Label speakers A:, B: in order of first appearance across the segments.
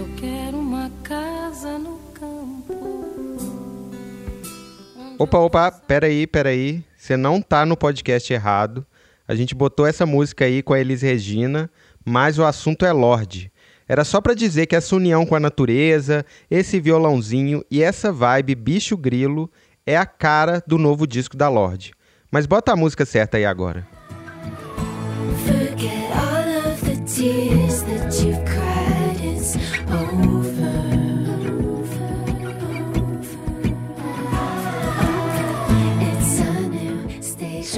A: Eu quero uma casa no campo.
B: Opa, opa, peraí, peraí. Você não tá no podcast errado. A gente botou essa música aí com a Elis Regina, mas o assunto é Lorde. Era só para dizer que essa união com a natureza, esse violãozinho e essa vibe bicho grilo é a cara do novo disco da Lorde. Mas bota a música certa aí agora.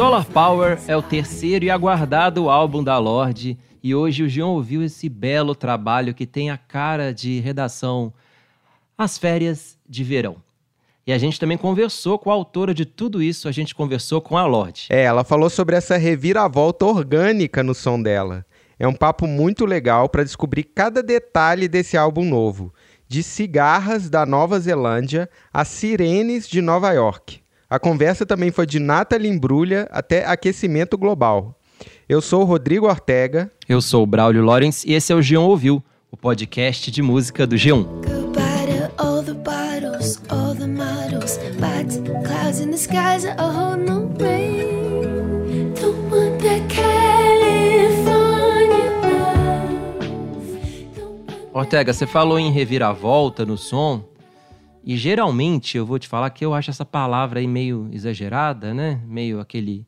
C: Solar Power é o terceiro e aguardado álbum da Lorde, e hoje o João ouviu esse belo trabalho que tem a cara de redação As Férias de Verão. E a gente também conversou com a autora de tudo isso, a gente conversou com a Lorde.
B: É, ela falou sobre essa reviravolta orgânica no som dela. É um papo muito legal para descobrir cada detalhe desse álbum novo, de cigarras da Nova Zelândia a sirenes de Nova York. A conversa também foi de Nathalie Imbrulha até aquecimento global. Eu sou o Rodrigo Ortega.
C: Eu sou o Braulio Lorenz e esse é o G1 Ouviu, o podcast de música do G1.
D: Goodbye to all the bottles, all the models. Bad clouds in the skies, a whole new rain. The one that California love. The one
C: Ortega, você falou em reviravolta no som, e geralmente eu vou te falar que eu acho essa palavra aí meio exagerada, né? Meio aquele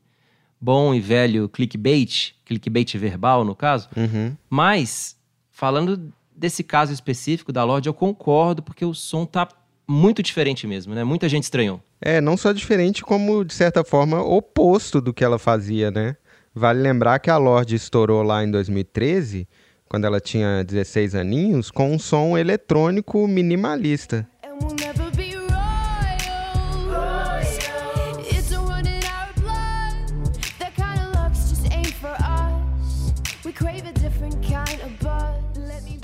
C: bom e velho clickbait, clickbait verbal no caso.
B: Uhum.
C: Mas, falando desse caso específico da Lorde, eu concordo, porque o som tá muito diferente mesmo, né? Muita gente estranhou.
B: É, não só diferente, como, de certa forma, oposto do que ela fazia, né? Vale lembrar que a Lorde estourou lá em 2013, quando ela tinha 16 aninhos, com um som eletrônico minimalista.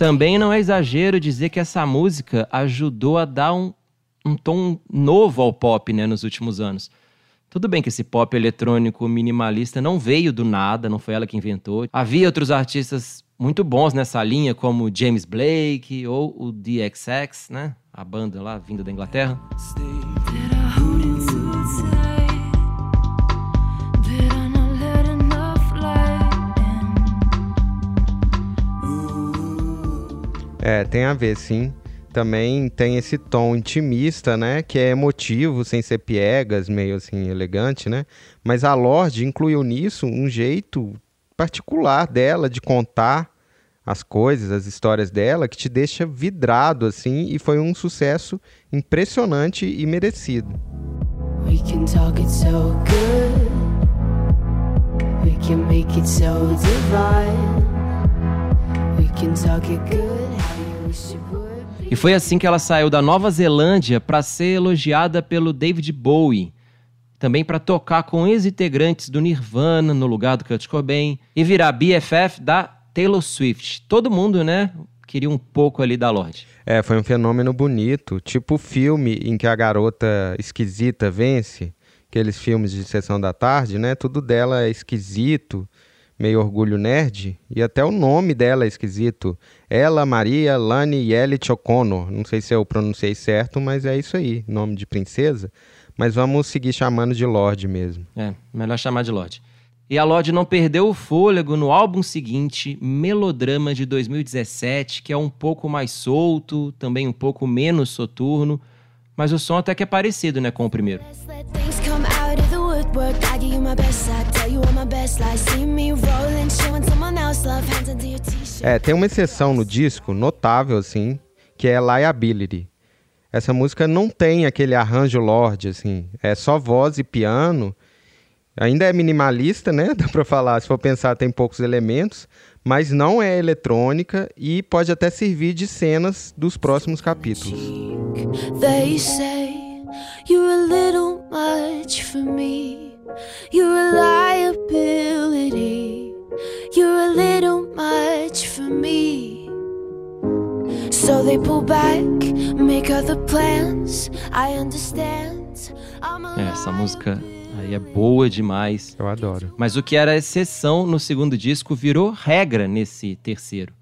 C: Também não é exagero dizer que essa música ajudou a dar um, um tom novo ao pop né, nos últimos anos. Tudo bem que esse pop eletrônico minimalista não veio do nada, não foi ela que inventou. Havia outros artistas muito bons nessa linha, como James Blake ou o DXX, né? A banda lá vinda da Inglaterra.
B: É, tem a ver, sim. Também tem esse tom intimista, né? Que é emotivo, sem ser piegas, meio assim, elegante, né? Mas a Lorde incluiu nisso um jeito particular dela de contar as coisas, as histórias dela, que te deixa vidrado, assim, e foi um sucesso impressionante e merecido.
D: We can talk it so good. We can make it so divine. We can talk it good
C: E foi assim que ela saiu da Nova Zelândia para ser elogiada pelo David Bowie, também para tocar com ex-integrantes do Nirvana no lugar do Kurt Cobain e virar BFF da Taylor Swift. Todo mundo, né, queria um pouco ali da Lorde.
B: É, foi um fenômeno bonito, tipo o filme em que a garota esquisita vence, aqueles filmes de sessão da tarde, né? Tudo dela é esquisito, meio orgulho nerd, e até o nome dela é esquisito. Ela, Maria, Lani Yelich O'Connor. Não sei se eu pronunciei certo, mas é isso aí, nome de princesa. Mas vamos seguir chamando de Lorde mesmo.
C: É, melhor chamar de Lorde. E a Lorde não perdeu o fôlego no álbum seguinte, Melodrama de 2017, que é um pouco mais solto, também um pouco menos soturno, mas o som até que é parecido, né, com o primeiro.
D: Woodwork. I give you my best side, tell you all my best lies. See me rolling, showing someone else love. Hands into your t-shirt.
B: É, tem uma exceção no disco, notável assim, que é Liability. Essa música não tem aquele arranjo Lorde, assim. É só voz e piano. Ainda é minimalista, né? Dá pra falar, se for pensar, tem poucos elementos. Mas não é eletrônica e pode até servir de cenas dos próximos capítulos.
D: They say you're a little much for me. You're a liability. You're a little much for me. So they pull back, make other plans. I understand. I'm a
C: É, essa música aí é boa demais.
B: Eu adoro.
C: Mas o que era exceção no segundo disco virou regra nesse terceiro.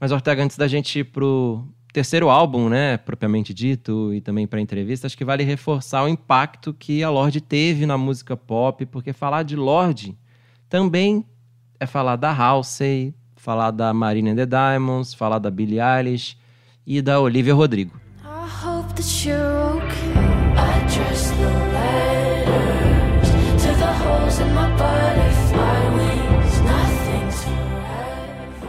C: Mas, Ortega, antes da gente ir pro terceiro álbum, né, propriamente dito, e também para entrevista, acho que vale reforçar o impacto que a Lorde teve na música pop, porque falar de Lorde também é falar da Halsey, falar da Marina and the Diamonds, falar da Billie Eilish e da Olivia Rodrigo.
D: I hope that you're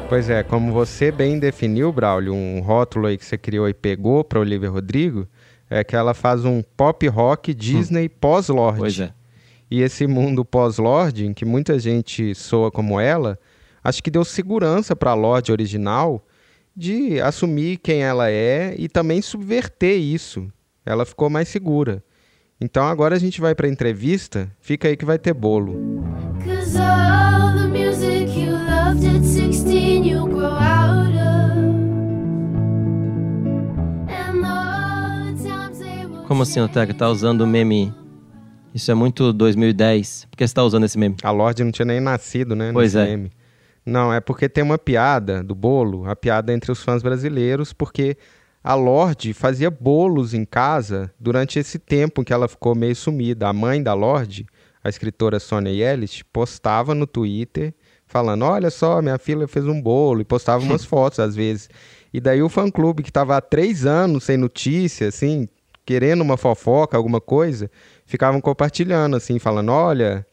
B: Pois é, como você bem definiu, Braulio, um rótulo aí que você criou e pegou para Olivia Rodrigo, é que ela faz um pop rock Disney pós-Lorde.
C: Pois é.
B: E esse mundo pós-Lorde, em que muita gente soa como ela, acho que deu segurança para a Lorde original de assumir quem ela é e também subverter isso. Ela ficou mais segura. Então agora a gente vai para a entrevista, fica aí que vai ter bolo.
D: Cause all the music loved at 16 you grow out of.
C: Como assim, Otega, tá usando o meme? Isso é muito 2010. Por que você tá usando esse meme?
B: A Lorde não tinha nem nascido, né?
C: Pois
B: nesse
C: é.
B: meme. Não, é porque tem uma piada do bolo, a piada entre os fãs brasileiros, porque a Lorde fazia bolos em casa durante esse tempo que ela ficou meio sumida. A mãe da Lorde, a escritora Sonia Yelich, postava no Twitter falando: Olha só, minha filha fez um bolo, e postava umas fotos às vezes. E daí o fã-clube, que estava há três anos sem notícia, assim, querendo uma fofoca, alguma coisa, ficavam compartilhando, assim, falando: Olha,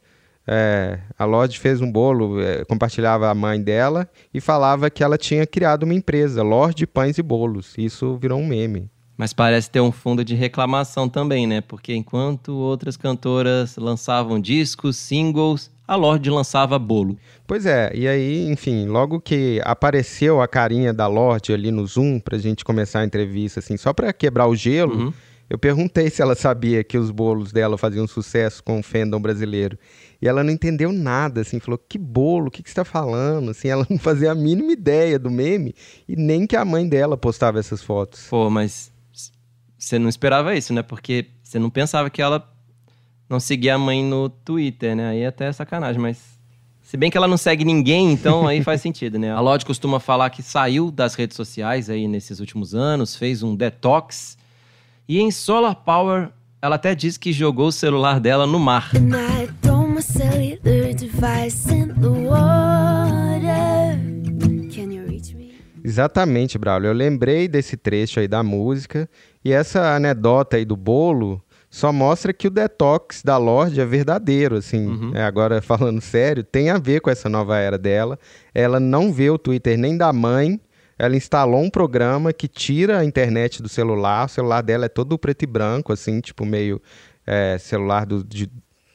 B: é, a Lorde fez um bolo, é, compartilhava a mãe dela e falava que ela tinha criado uma empresa, Lorde Pães e Bolos. Isso virou um meme.
C: Mas parece ter um fundo de reclamação também, né? Porque enquanto outras cantoras lançavam discos, singles, a Lorde lançava bolo.
B: Pois é, e aí, enfim, logo que apareceu a carinha da Lorde ali no Zoom pra gente começar a entrevista, assim, só pra quebrar o gelo,
C: Uhum.
B: eu perguntei se ela sabia que os bolos dela faziam sucesso com o fandom brasileiro. E ela não entendeu nada, assim, falou, que bolo, o que, que você tá falando? Assim, ela não fazia a mínima ideia do meme e nem que a mãe dela postava essas fotos.
C: Pô, mas você não esperava isso, né? Porque você não pensava que ela não seguia a mãe no Twitter, né? Aí é até sacanagem, mas. Se bem que ela não segue ninguém, então aí faz sentido, né? A Lorde costuma falar que saiu das redes sociais aí nesses últimos anos, fez um detox. E em Solar Power, ela até diz que jogou o celular dela no mar.
B: Exatamente, Braulio. Eu lembrei desse trecho aí da música e essa anedota aí do bolo só mostra que o detox da Lorde é verdadeiro, assim. É, agora, falando sério, tem a ver com essa nova era dela. Ela não vê o Twitter nem da mãe. Ela instalou um programa que tira a internet do celular. O celular dela é todo preto e branco, assim, tipo meio é, celular do, de-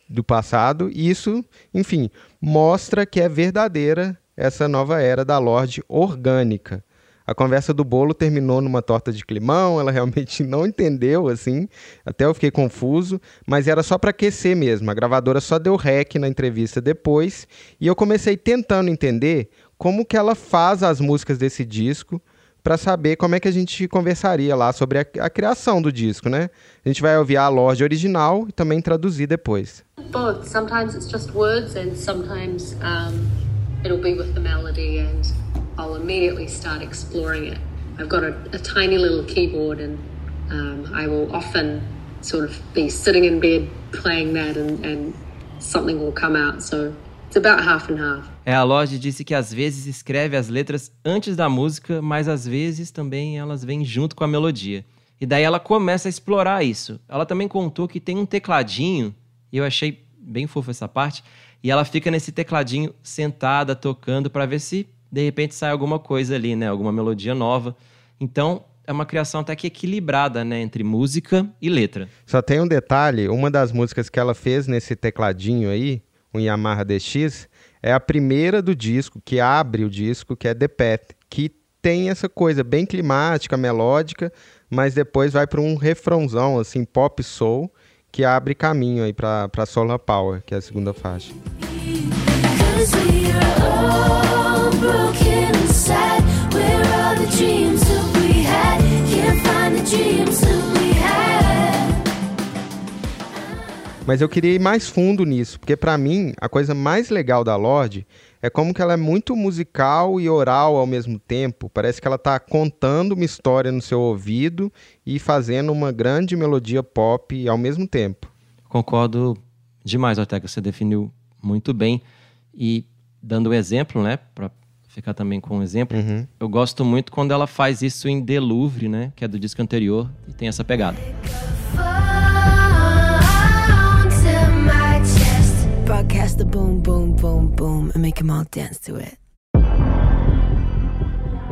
B: do passado. E isso, enfim, mostra que é verdadeira essa nova era da Lorde orgânica. A conversa do bolo terminou numa torta de climão, ela realmente não entendeu, assim, até eu fiquei confuso, mas era só para aquecer mesmo. A gravadora só deu rec na entrevista depois, e eu comecei tentando entender como que ela faz as músicas desse disco para saber como é que a gente conversaria lá sobre a, a criação do disco, né? A gente vai ouvir a Lorde original e também traduzir depois.
E: Both. Sometimes it's just words, and sometimes um, it'll be with the melody, and I'll immediately start exploring it. I've got a, a tiny little keyboard, and um, I will often sort of be sitting in bed playing that, and, and something will come out. So it's about half and half.
C: É, a Lorde disse que às vezes escreve as letras antes da música, mas às vezes também elas vêm junto com a melodia. E daí ela começa a explorar isso. Ela também contou que tem um tecladinho, e eu achei bem fofo essa parte, e ela fica nesse tecladinho sentada, tocando, para ver se de repente sai alguma coisa ali, né? Alguma melodia nova. Então, é uma criação até que equilibrada, né? Entre música e letra.
B: Só tem um detalhe, uma das músicas que ela fez nesse tecladinho aí, um Yamaha DX, é a primeira do disco, que abre o disco, que é The Path, que tem essa coisa bem climática, melódica, mas depois vai para um refrãozão, assim, pop soul, que abre caminho aí para Solar Power, que é a segunda faixa.
D: Cause we are all broken inside. Where are the dreams that we had? Can't find the dreams that we had.
B: Mas eu queria ir mais fundo nisso, porque pra mim a coisa mais legal da Lorde é como que ela é muito musical e oral ao mesmo tempo. Parece que ela está contando uma história no seu ouvido e fazendo uma grande melodia pop ao mesmo tempo.
C: Concordo demais, Ortega. Você definiu muito bem. E dando um exemplo, né, para ficar também com um exemplo,
B: Uhum.
C: eu gosto muito quando ela faz isso em The Louvre, né, que é do disco anterior e tem essa pegada.
D: Phone to my chest. Broadcast the boom, boom, boom, boom, and make 'em all dance to it.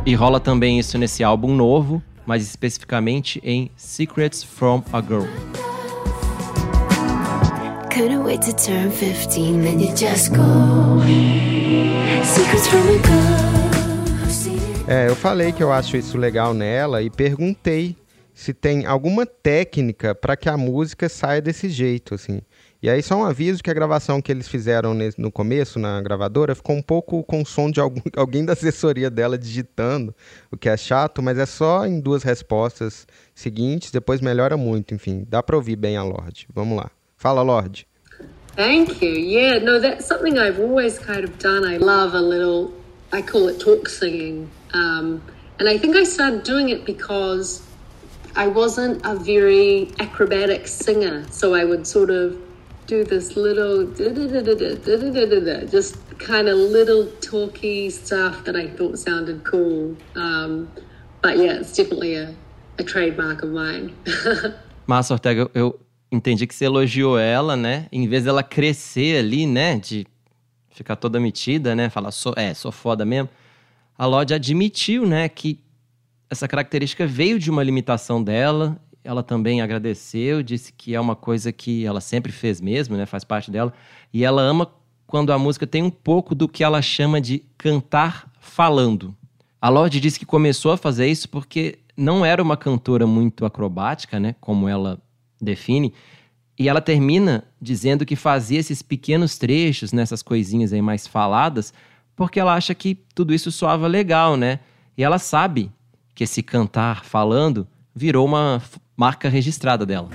C: E rola também isso nesse álbum novo, mais especificamente em Secrets from a Girl.
D: Couldn't wait to turn 15, then you just go. Secrets from a girl.
B: É, eu falei que eu acho isso legal nela e perguntei se tem alguma técnica para que a música saia desse jeito, assim. E aí só um aviso que a gravação que eles fizeram no começo na gravadora ficou um pouco com som de algum- alguém da assessoria dela digitando, o que é chato, mas é só em duas respostas seguintes, depois melhora muito, enfim. Dá para ouvir bem a Lorde. Vamos lá. Fala, Lorde.
E: Thank you. Yeah, no, that's something I've always kind of done. I love a little, I call it talk singing. Um, and I think I started doing it because I wasn't a very acrobatic singer. So I would sort of do this little, just kind of little talky stuff that I thought sounded cool. Um, but yeah, it's definitely a, a trademark of mine.
C: Massa, Ortega, eu- entendi que você elogiou ela, né? Em vez dela crescer ali, né? De ficar toda metida, né? Falar, sou, é, sou foda mesmo. A Lorde admitiu, né? Que essa característica veio de uma limitação dela. Ela também agradeceu, disse que é uma coisa que ela sempre fez mesmo, né? Faz parte dela. E ela ama quando a música tem um pouco do que ela chama de cantar falando. A Lorde disse que começou a fazer isso porque não era uma cantora muito acrobática, né? Como ela define. E ela termina dizendo que fazia esses pequenos trechos, nessas coisinhas aí mais faladas, porque ela acha que tudo isso soava legal, né? E ela sabe que esse cantar falando virou uma marca registrada dela.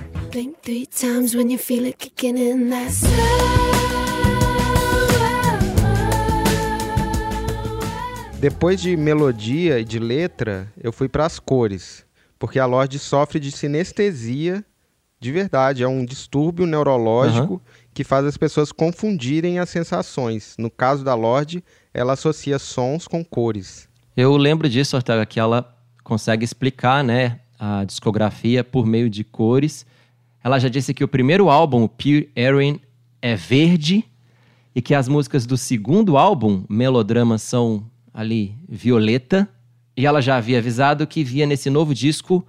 B: Depois de melodia e de letra, eu fui para as cores, porque a Lorde sofre de sinestesia de verdade, é um distúrbio neurológico que faz as pessoas confundirem as sensações. No caso da Lorde, ela associa sons com cores.
C: Eu lembro disso, Ortega, que ela consegue explicar, né, a discografia por meio de cores. Ela já disse que o primeiro álbum, o Pure Erin, é verde e que as músicas do segundo álbum, Melodrama, são ali violeta. E ela já havia avisado que via nesse novo disco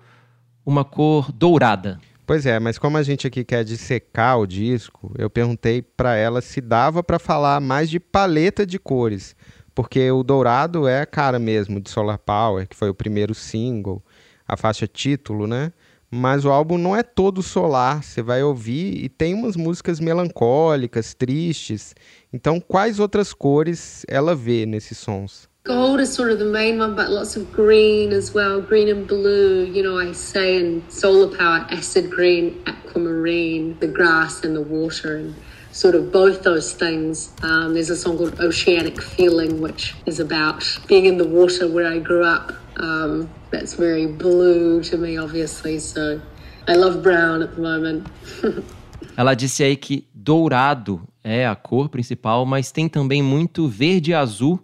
C: uma cor dourada.
B: Pois é, mas como a gente aqui quer dissecar o disco, eu perguntei para ela se dava para falar mais de paleta de cores, porque o dourado é a cara mesmo de Solar Power, que foi o primeiro single, a faixa título, né? Mas o álbum não é todo solar, você vai ouvir e tem umas músicas melancólicas, tristes. Então, quais outras cores ela vê nesses sons?
E: Gold is sort of the main one, but lots of green as well, green and blue. You know, I say in solar power, acid green, aquamarine, the grass and the water, and sort of both those things. Um, there's a song called Oceanic Feeling, which is about being in the water where I grew up. Um, that's very blue to me, obviously. So I love brown at the moment.
C: Ela disse aí que dourado é a cor principal, mas tem também muito verde e azul,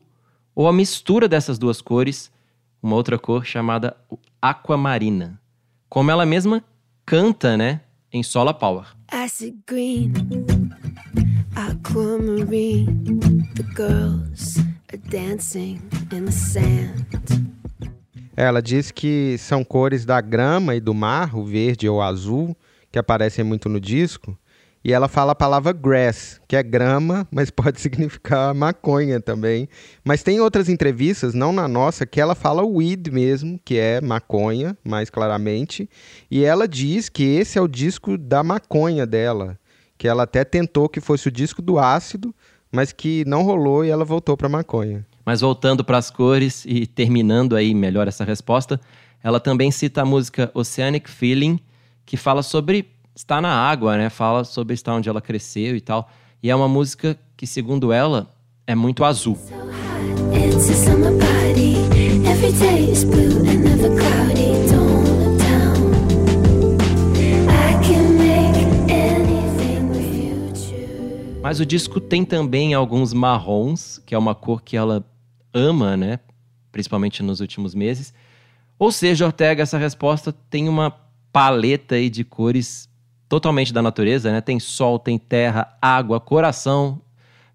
C: ou a mistura dessas duas cores, uma outra cor chamada aquamarina. Como ela mesma canta, né, em Solar Power.
D: acid green, aquamarine. The girls are dancing in the sand.
B: Ela diz que são cores da grama e do mar, o verde ou o azul, que aparecem muito no disco. E ela fala a palavra grass, que é grama, mas pode significar maconha também. Mas tem outras entrevistas, não na nossa, que ela fala weed mesmo, que é maconha, mais claramente. E ela diz que esse é o disco da maconha dela, que ela até tentou que fosse o disco do ácido, mas que não rolou e ela voltou para maconha.
C: Mas voltando para as cores e terminando aí melhor essa resposta, ela também cita a música Oceanic Feeling, que fala sobre estar na água, né? Fala sobre estar onde ela cresceu e tal. E é uma música que, segundo ela, é muito azul. Mas o disco tem também alguns marrons, que é uma cor que ela ama, né? Principalmente nos últimos meses. Ou seja, Ortega, essa resposta tem uma paleta aí de cores totalmente da natureza, né? Tem sol, tem terra, água, coração.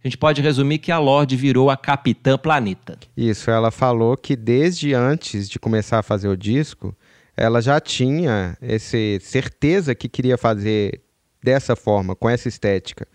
C: A gente pode resumir que a Lorde virou a Capitã Planeta.
B: Isso, ela falou que desde antes de começar a fazer o disco, ela já tinha esse certeza que queria fazer dessa forma, com essa estética.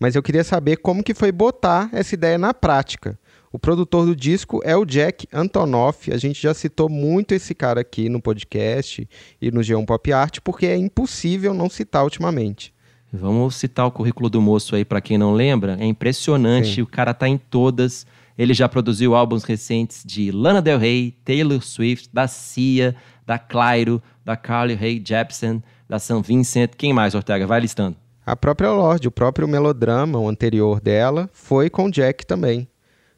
B: Mas eu queria saber como que foi botar essa ideia na prática. O produtor do disco é o Jack Antonoff. A gente já citou muito esse cara aqui no podcast e no G1 Pop Art, porque é impossível não citar ultimamente.
C: Vamos citar o currículo do moço aí para quem não lembra. É impressionante,
B: Sim.
C: o cara tá em todas. Ele já produziu álbuns recentes de Lana Del Rey, Taylor Swift, da Cia, da Clairo, da Carly Rae Jepsen, da St. Vincent. Quem mais, Ortega? Vai listando.
B: A própria Lorde, o próprio melodrama, o anterior dela, foi com o Jack também.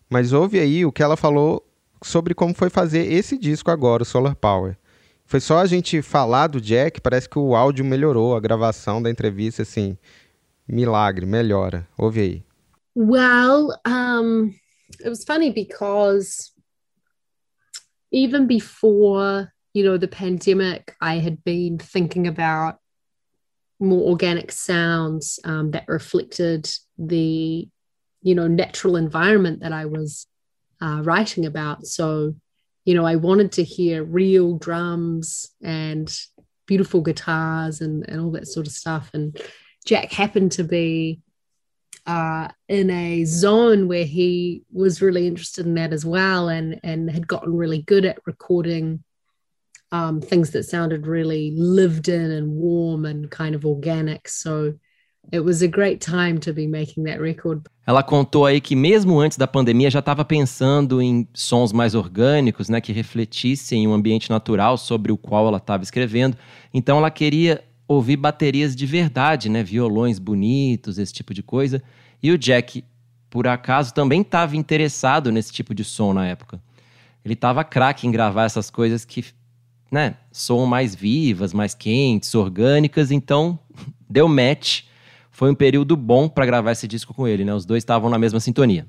B: Mas ouve aí o que ela falou sobre como foi fazer esse disco agora, o Solar Power. Foi só a gente falar do Jack, parece que o áudio melhorou, a gravação da entrevista, assim, milagre, melhora. Ouve aí.
E: Well, um, it was funny because even before, you know, the pandemic, I had been thinking about more organic sounds um, that reflected the, you know, natural environment that I was uh, writing about. So, you know, I wanted to hear real drums and beautiful guitars and, and all that sort of stuff. And Jack happened to be uh, in a zone where he was really interested in that as well and, and had gotten really good at recording um, things that sounded really lived in and warm and kind of organic. So it was a great time to be making that record.
C: Ela contou aí que mesmo antes da pandemia já estava pensando em sons mais orgânicos, né, que refletissem o ambiente natural sobre o qual ela estava escrevendo. Então ela queria ouvir baterias de verdade, né, violões bonitos, esse tipo de coisa. E o Jack, por acaso, também estava interessado nesse tipo de som na época. Ele estava craque em gravar essas coisas que, né, soam mais vivas, mais quentes, orgânicas. Então deu match. Foi um período bom para gravar esse disco com ele, né? Os dois estavam na mesma sintonia.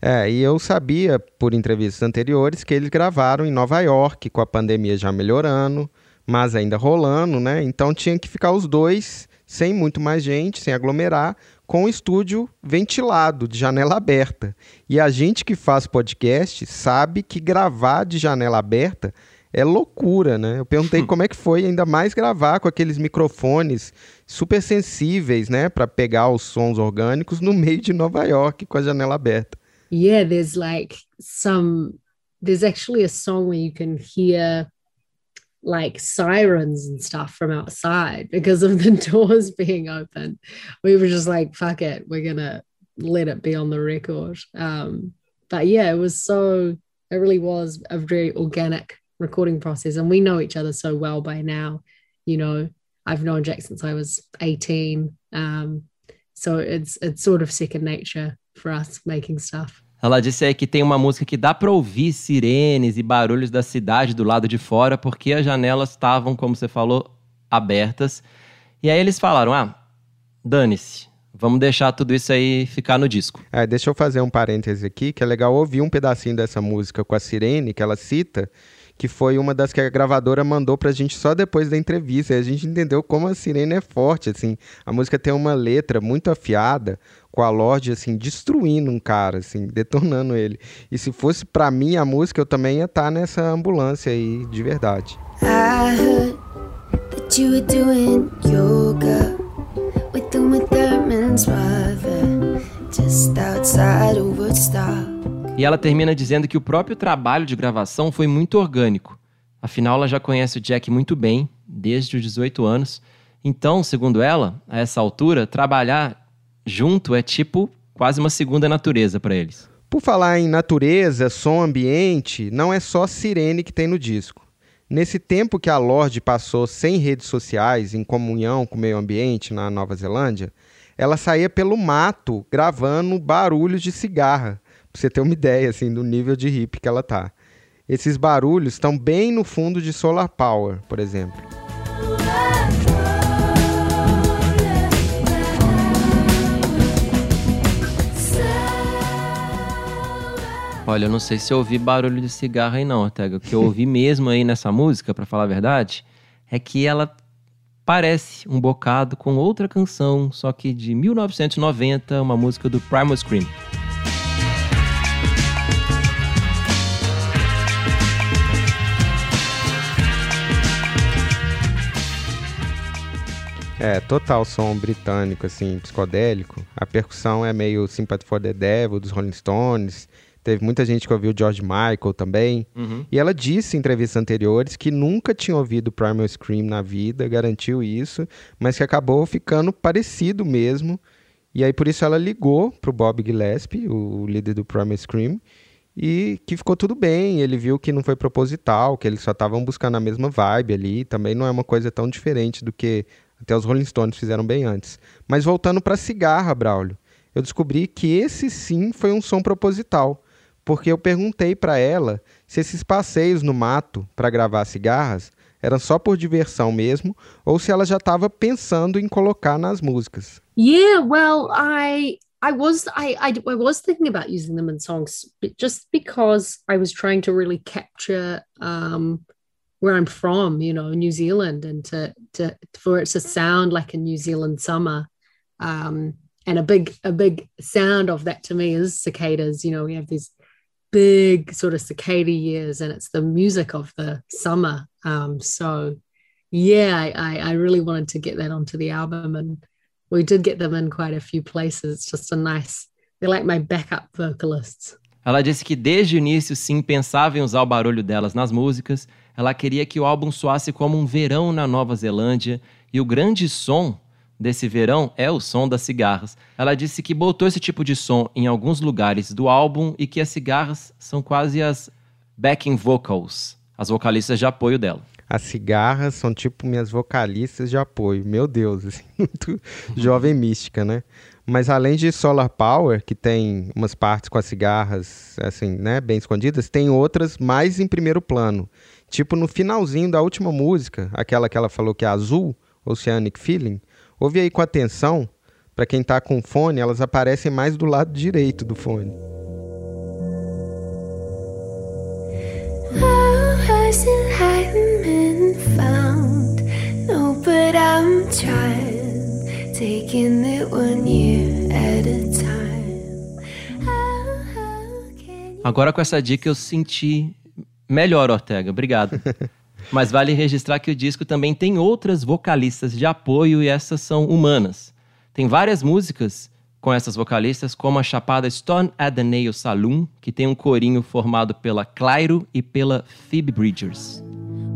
B: É, e eu sabia por entrevistas anteriores que eles gravaram em Nova York, com a pandemia já melhorando, mas ainda rolando, né? Então tinha que ficar os dois sem muito mais gente, sem aglomerar, com o estúdio ventilado, de janela aberta. E a gente que faz podcast sabe que gravar de janela aberta é loucura, né? Eu perguntei como é que foi ainda mais gravar com aqueles microfones super sensíveis, né, para pegar os sons orgânicos no meio de Nova York com a janela aberta.
E: Yeah, there's like some, there's actually a song where you can hear like sirens and stuff from outside because of the doors being open. We were just like, fuck it, we're gonna let it be on the record. Um, but yeah, it was so, it really was a very organic recording process. And we know each other so well by now. You know, I've known Jack since I was 18. Um, so it's it's sort of second nature for us making stuff.
C: Ela disse aí que tem uma música que dá para ouvir sirenes e barulhos da cidade do lado de fora, porque as janelas estavam, como você falou, abertas. E aí eles falaram: ah, dane-se, vamos deixar tudo isso aí ficar no disco.
B: É, deixa eu fazer um parêntese aqui, que é legal ouvir um pedacinho dessa música com a Sirene, que ela cita, que foi uma das que a gravadora mandou pra gente só depois da entrevista. E a gente entendeu como a Sirene é forte, assim. A música tem uma letra muito afiada, com a Lorde, assim, destruindo um cara, assim, detonando ele. E se fosse pra mim a música, eu também ia estar nessa ambulância aí, de verdade.
D: I heard that you were doing yoga with Uma Thurman's mother just outside of Woodstock.
C: E ela termina dizendo que o próprio trabalho de gravação foi muito orgânico. Afinal, ela já conhece o Jack muito bem, desde os 18 anos. Então, segundo ela, a essa altura, trabalhar junto é tipo quase uma segunda natureza para eles.
B: Por falar em natureza, som ambiente, não é só sirene que tem no disco. Nesse tempo que a Lorde passou sem redes sociais, em comunhão com o meio ambiente na Nova Zelândia, ela saía pelo mato gravando barulhos de cigarra Pra você ter uma ideia, assim, do nível de hip que ela tá. Esses barulhos estão bem no fundo de Solar Power, por exemplo.
C: Olha, eu não sei se eu ouvi barulho de cigarro aí não, Ortega. O que eu ouvi mesmo aí nessa música, pra falar a verdade, é que ela parece um bocado com outra canção, só que de 1990, uma música do Primal Scream.
B: É, total som britânico, assim, psicodélico. A percussão é meio Sympathy for the Devil, dos Rolling Stones. Teve muita gente que ouviu George Michael também.
C: Uhum.
B: E ela disse em entrevistas anteriores que nunca tinha ouvido Primal Scream na vida, garantiu isso, mas que acabou ficando parecido mesmo. E aí por isso ela ligou pro Bob Gillespie, o líder do Primal Scream, e que ficou tudo bem. Ele viu que não foi proposital, que eles só estavam buscando a mesma vibe ali. Também não é uma coisa tão diferente do que até os Rolling Stones fizeram bem antes. Mas voltando para cigarra, Braulio, eu descobri que esse sim foi um som proposital, porque eu perguntei para ela se esses passeios no mato para gravar cigarras eram só por diversão mesmo, ou se ela já estava pensando em colocar nas músicas.
E: Yeah, well, I I was I, I I was thinking about using them in songs, just because I was trying to really capture um where I'm from, you know, New Zealand, and to to for it to sound like a New Zealand summer. Um, and a big a big sound of that to me is cicadas. You know, we have these big sort of cicada years, and it's the music of the summer. Um, so yeah, I, I really wanted to get that onto the album, and we did get them in quite a few places. It's just a nice. They're like my backup vocalists.
C: Ela disse que desde o início sim pensava em usar o barulho delas nas músicas. Ela queria que o álbum soasse como um verão na Nova Zelândia e o grande som desse verão é o som das cigarras. Ela disse que botou esse tipo de som em alguns lugares do álbum e que as cigarras são quase as backing vocals, as vocalistas de apoio dela.
B: As cigarras são tipo minhas vocalistas de apoio. Meu Deus, assim, muito jovem mística, né? Mas além de Solar Power, que tem umas partes com as cigarras, assim, né, bem escondidas, tem outras mais em primeiro plano. Tipo no finalzinho da última música, aquela que ela falou que é azul, Oceanic Feeling. Ouve aí com atenção, para quem tá com fone, elas aparecem mais do lado direito do fone.
C: Agora com essa dica eu senti melhor, Ortega. Obrigado. Mas vale registrar que o disco também tem outras vocalistas de apoio e essas são humanas. Tem várias músicas com essas vocalistas, como a chapada Stone at the Nail Saloon, que tem um corinho formado pela Clairo e pela Phoebe Bridgers.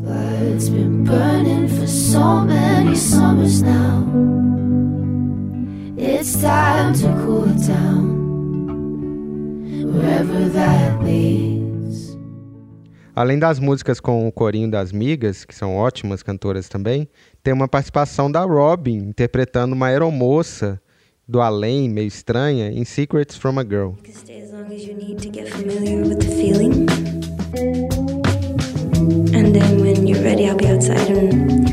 D: Blood's been burning for so many summers now. It's time to cool it down. Wherever that leads.
B: Além das músicas com o corinho das migas, que são ótimas cantoras também, tem uma participação da Robin interpretando uma aeromoça do além, meio estranha, em Secrets from a Girl.
F: can stay as long as you need to get familiar with the feeling. And then when you're ready, I'll be outside and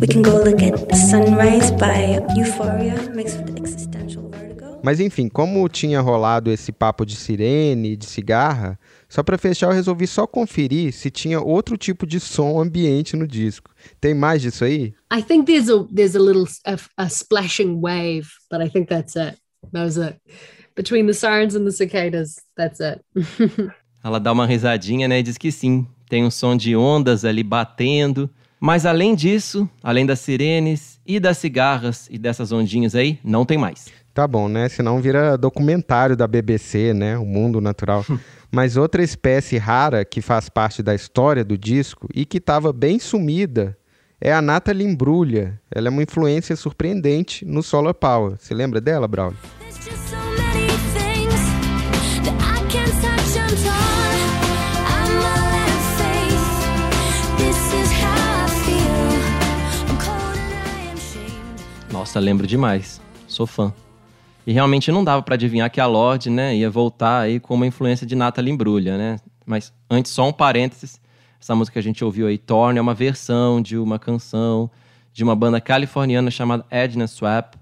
F: we can go look at Sunrise by Euphoria mixed with existential vertigo.
B: Mas enfim, como tinha rolado esse papo de sirene e de cigarra, só para fechar eu resolvi só conferir se tinha outro tipo de som ambiente no disco. Tem mais disso aí?
E: I think there's a there's a little a, a splashing wave, but I think that's it. That was it. Between the sirens and the cicadas, that's it.
C: Ela dá uma risadinha, né, e diz que sim, tem um som de ondas ali batendo. Mas além disso, além das sirenes e das cigarras e dessas ondinhas aí, não tem mais.
B: Tá bom, né? Senão vira documentário da BBC, né? O mundo natural. Mas outra espécie rara que faz parte da história do disco e que estava bem sumida é a Natalie Imbruglia. Ela é uma influência surpreendente no Solar Power. Você lembra dela, Braulio?
A: Shamed.
C: Nossa, lembro demais. Sou fã. E realmente não dava para adivinhar que a Lorde, né, ia voltar aí com uma influência de Natalie Imbruglia, né? Mas antes só um parênteses, essa música que a gente ouviu aí, Torn, é uma versão de uma canção de uma banda californiana chamada Edna Swap,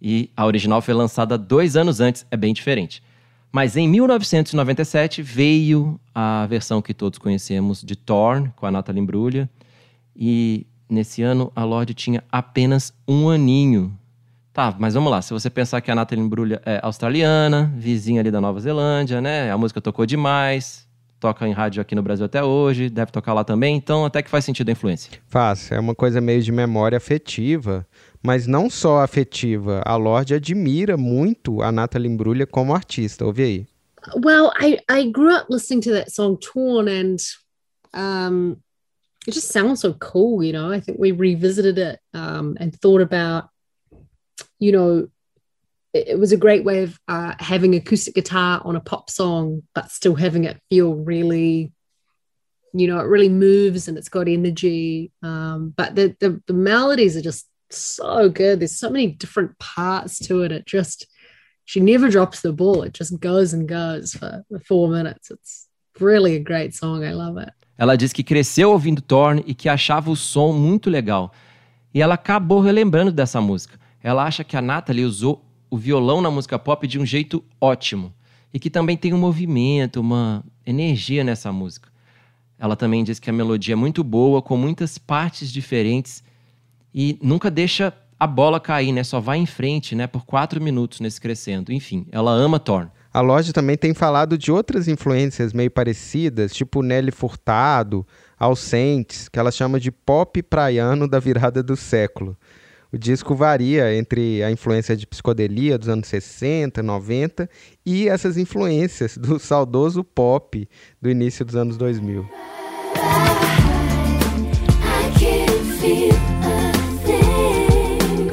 C: e a original foi lançada dois anos antes, é bem diferente. Mas em 1997 veio a versão que todos conhecemos de Torn, com a Natalie Imbruglia, e nesse ano a Lorde tinha apenas um aninho. Tá, mas vamos lá. Se você pensar que a Natalie Imbruglia é australiana, vizinha ali da Nova Zelândia, né? A música tocou demais, toca em rádio aqui no Brasil até hoje, deve tocar lá também, então até que faz sentido a influência.
B: Faz, é uma coisa meio de memória afetiva, mas não só afetiva. A Lorde admira muito a Natalie Imbruglia como artista. Ouve aí.
E: Well, I, I grew up listening to that song Torn and um, it just sounds so cool, you know. I think we revisited it um, and thought about, you know, it, was a great way of uh, having acoustic guitar on a pop song, but still having it feel really, you know, it really moves and it's got energy. Um, but the, the the melodies are just so good. There's so many different parts to it. It just she never drops the ball. It just goes and goes for, four minutes. It's really a great song. I love it.
C: Ela diz que cresceu ouvindo Torn e que achava o som muito legal. E ela acabou relembrando dessa música. Ela acha que a Natalie usou o violão na música pop de um jeito ótimo. E que também tem um movimento, uma energia nessa música. Ela também diz que a melodia é muito boa, com muitas partes diferentes e nunca deixa a bola cair, né? Só vai em frente, né? Por quatro minutos nesse crescendo. Enfim, ela ama Thorn.
B: A loja também tem falado de outras influências meio parecidas, tipo Nelly Furtado, Alcentes, que ela chama de pop praiano da virada do século. O disco varia entre a influência de psicodelia dos anos 60, 90 e essas influências do saudoso pop do início dos anos 2000.
A: I can't feel a thing.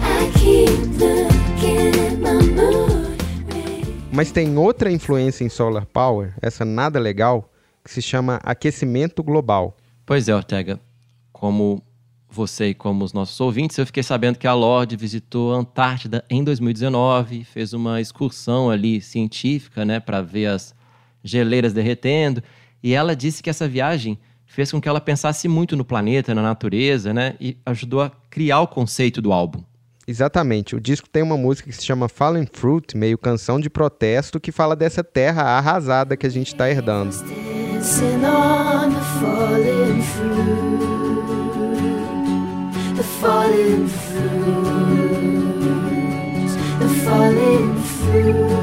A: I keep looking at my mood ring.
B: Mas tem outra influência em Solar Power, essa nada legal, que se chama aquecimento global.
C: Pois é, Ortega. Como você e como os nossos ouvintes, eu fiquei sabendo que a Lorde visitou a Antártida em 2019, fez uma excursão ali científica, né, para ver as geleiras derretendo, e ela disse que essa viagem fez com que ela pensasse muito no planeta, na natureza, né, e ajudou a criar o conceito do álbum.
B: Exatamente. O disco tem uma música que se chama Fallen Fruit, meio canção de protesto, que fala dessa terra arrasada que a gente está herdando.
A: The falling fruit, the falling fruit.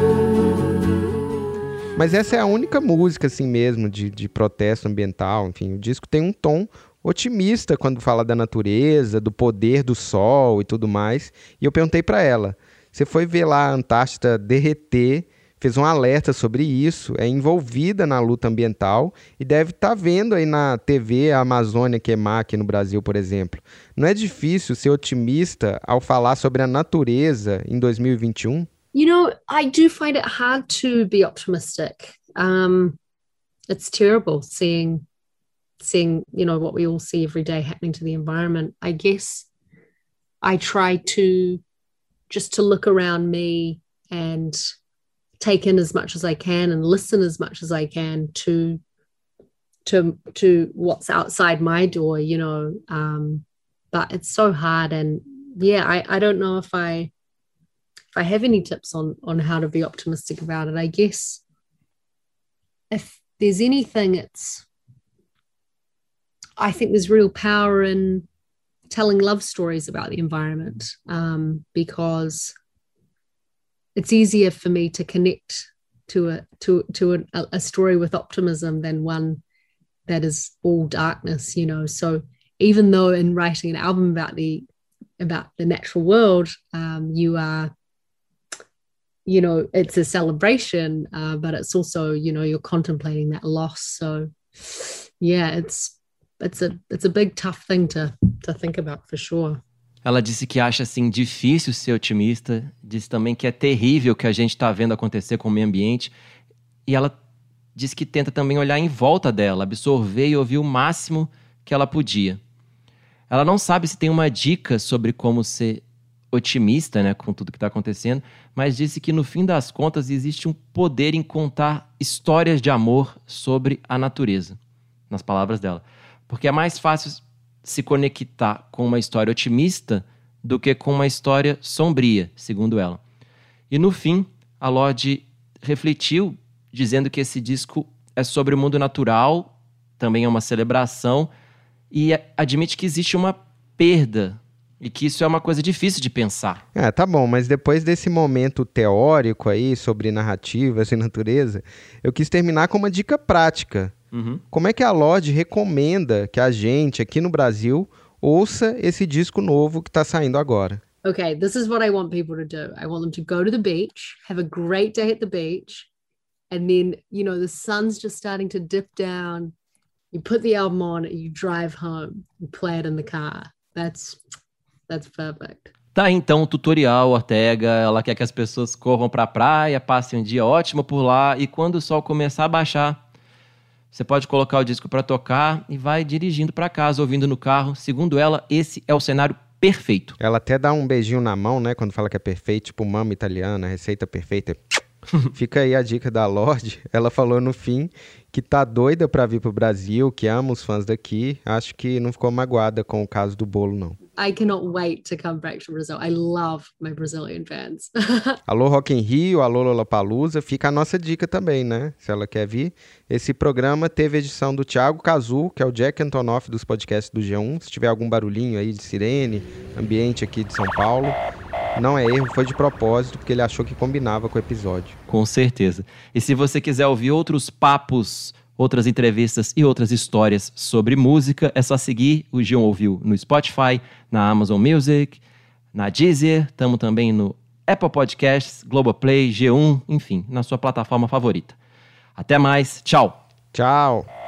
B: Mas essa é a única música, assim mesmo, de, de protesto ambiental. Enfim, o disco tem um tom otimista quando fala da natureza, do poder do sol e tudo mais. E eu perguntei para ela: você foi ver lá a Antártida derreter, fez um alerta sobre isso, é envolvida na luta ambiental e deve estar vendo aí na TV a Amazônia queimar aqui no Brasil, por exemplo. Não é difícil ser otimista ao falar sobre a natureza em 2021?
E: You know, I do find it hard to be optimistic. Um, it's terrible seeing seeing you know what we all see every day happening to the environment. I guess I try to just to look around me and take in as much as I can and listen as much as I can to to to what's outside my door, you know. Um, but it's so hard and yeah, I, I don't know if I if I have any tips on on how to be optimistic about it, I guess if there's anything, it's I think there's real power in telling love stories about the environment um, because it's easier for me to connect to a to to a, a story with optimism than one that is all darkness. You know, so even though in writing an album about the about the natural world, um, you are you know it's a celebration uh, but it's also you know you're contemplating that loss so yeah it's it's a it's a big tough thing to to think about for sure
C: Ela disse que acha assim difícil ser otimista, disse também que é terrível o que a gente está vendo acontecer com o meio ambiente, e ela disse que tenta também olhar em volta dela, absorver e ouvir o máximo que ela podia. Ela não sabe se tem uma dica sobre como ser otimista né, com tudo que está acontecendo, mas disse que no fim das contas existe um poder em contar histórias de amor sobre a natureza, nas palavras dela. Porque é mais fácil se conectar com uma história otimista do que com uma história sombria, segundo ela. E no fim, a Lorde refletiu dizendo que esse disco é sobre o mundo natural, também é uma celebração, e admite que existe uma perda e que isso é uma coisa difícil de pensar.
B: É, tá bom, mas depois desse momento teórico aí sobre narrativas e natureza, eu quis terminar com uma dica prática.
C: Uhum.
B: Como é que a Lorde recomenda que a gente aqui no Brasil ouça esse disco novo que está saindo agora?
E: Okay, this is what I want people to do. I want them to go to the beach, have a great day at the beach, and then, you know, the sun's just starting to dip down. You put the album on and you drive home. You play it in the car. That's that's perfect.
C: Tá então o tutorial, Ortega. Ela quer que as pessoas corram pra praia, passem um dia ótimo por lá e quando o sol começar a baixar, você pode colocar o disco para tocar e vai dirigindo para casa, ouvindo no carro. Segundo ela, esse é o cenário perfeito.
B: Ela até dá um beijinho na mão, né? Quando fala que é perfeito, tipo mama italiana, receita perfeita. Fica aí a dica da Lorde. Ela falou no fim que tá doida para vir pro Brasil, que ama os fãs daqui. Acho que não ficou magoada com o caso do bolo, não.
E: I cannot wait to come back to Brazil. I love my Brazilian fans.
B: Alô Rock in Rio, alô Lollapalooza, fica a nossa dica também, né? Se ela quer vir. Esse programa teve edição do Thiago Cazu, que é o Jack Antonoff dos podcasts do G1. Se tiver algum barulhinho aí de sirene, ambiente aqui de São Paulo, não é erro, foi de propósito, porque ele achou que combinava com o episódio.
C: Com certeza. E se você quiser ouvir outros papos, outras entrevistas e outras histórias sobre música, é só seguir o Gion Ouviu no Spotify, na Amazon Music, na Deezer, estamos também no Apple Podcasts, Globoplay, G1, enfim, na sua plataforma favorita. Até mais, tchau!
B: Tchau!